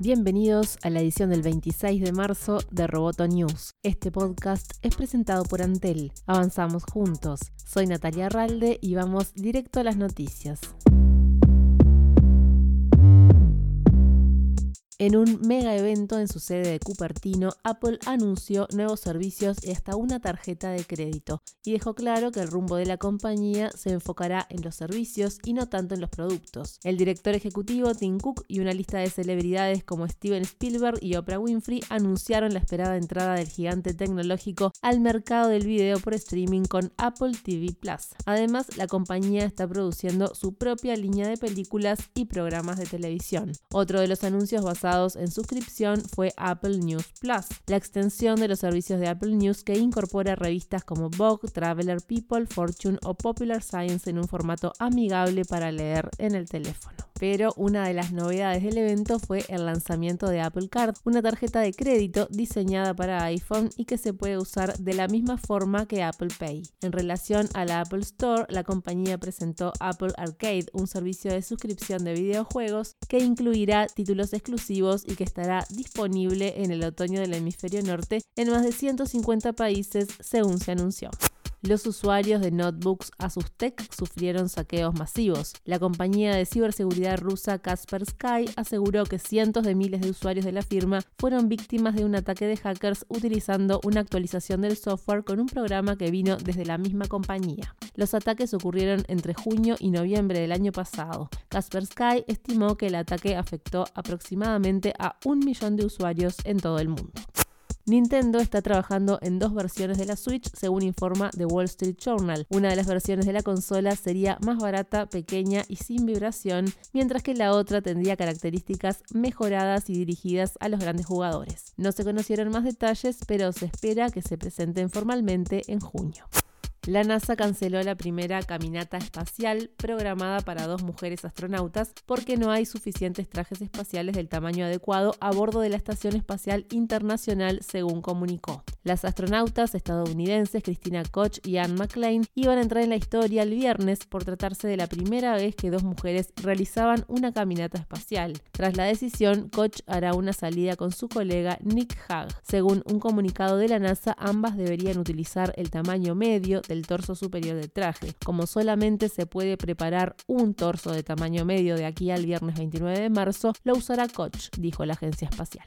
Bienvenidos a la edición del 26 de marzo de Roboto News. Este podcast es presentado por Antel. Avanzamos juntos. Soy Natalia Ralde y vamos directo a las noticias. En un mega evento en su sede de Cupertino, Apple anunció nuevos servicios y hasta una tarjeta de crédito, y dejó claro que el rumbo de la compañía se enfocará en los servicios y no tanto en los productos. El director ejecutivo Tim Cook y una lista de celebridades como Steven Spielberg y Oprah Winfrey anunciaron la esperada entrada del gigante tecnológico al mercado del video por streaming con Apple TV Plus. Además, la compañía está produciendo su propia línea de películas y programas de televisión. Otro de los anuncios basados en suscripción fue Apple News Plus, la extensión de los servicios de Apple News que incorpora revistas como Vogue, Traveler People, Fortune o Popular Science en un formato amigable para leer en el teléfono pero una de las novedades del evento fue el lanzamiento de Apple Card, una tarjeta de crédito diseñada para iPhone y que se puede usar de la misma forma que Apple Pay. En relación a la Apple Store, la compañía presentó Apple Arcade, un servicio de suscripción de videojuegos que incluirá títulos exclusivos y que estará disponible en el otoño del hemisferio norte en más de 150 países, según se anunció. Los usuarios de notebooks Asus Tech sufrieron saqueos masivos. La compañía de ciberseguridad rusa Kaspersky aseguró que cientos de miles de usuarios de la firma fueron víctimas de un ataque de hackers utilizando una actualización del software con un programa que vino desde la misma compañía. Los ataques ocurrieron entre junio y noviembre del año pasado. Kaspersky estimó que el ataque afectó aproximadamente a un millón de usuarios en todo el mundo. Nintendo está trabajando en dos versiones de la Switch, según informa The Wall Street Journal. Una de las versiones de la consola sería más barata, pequeña y sin vibración, mientras que la otra tendría características mejoradas y dirigidas a los grandes jugadores. No se conocieron más detalles, pero se espera que se presenten formalmente en junio. La NASA canceló la primera caminata espacial programada para dos mujeres astronautas porque no hay suficientes trajes espaciales del tamaño adecuado a bordo de la Estación Espacial Internacional, según comunicó. Las astronautas estadounidenses Christina Koch y Anne McLean iban a entrar en la historia el viernes por tratarse de la primera vez que dos mujeres realizaban una caminata espacial. Tras la decisión, Koch hará una salida con su colega Nick Hag. Según un comunicado de la NASA, ambas deberían utilizar el tamaño medio del torso superior del traje. Como solamente se puede preparar un torso de tamaño medio de aquí al viernes 29 de marzo, lo usará Koch, dijo la agencia espacial.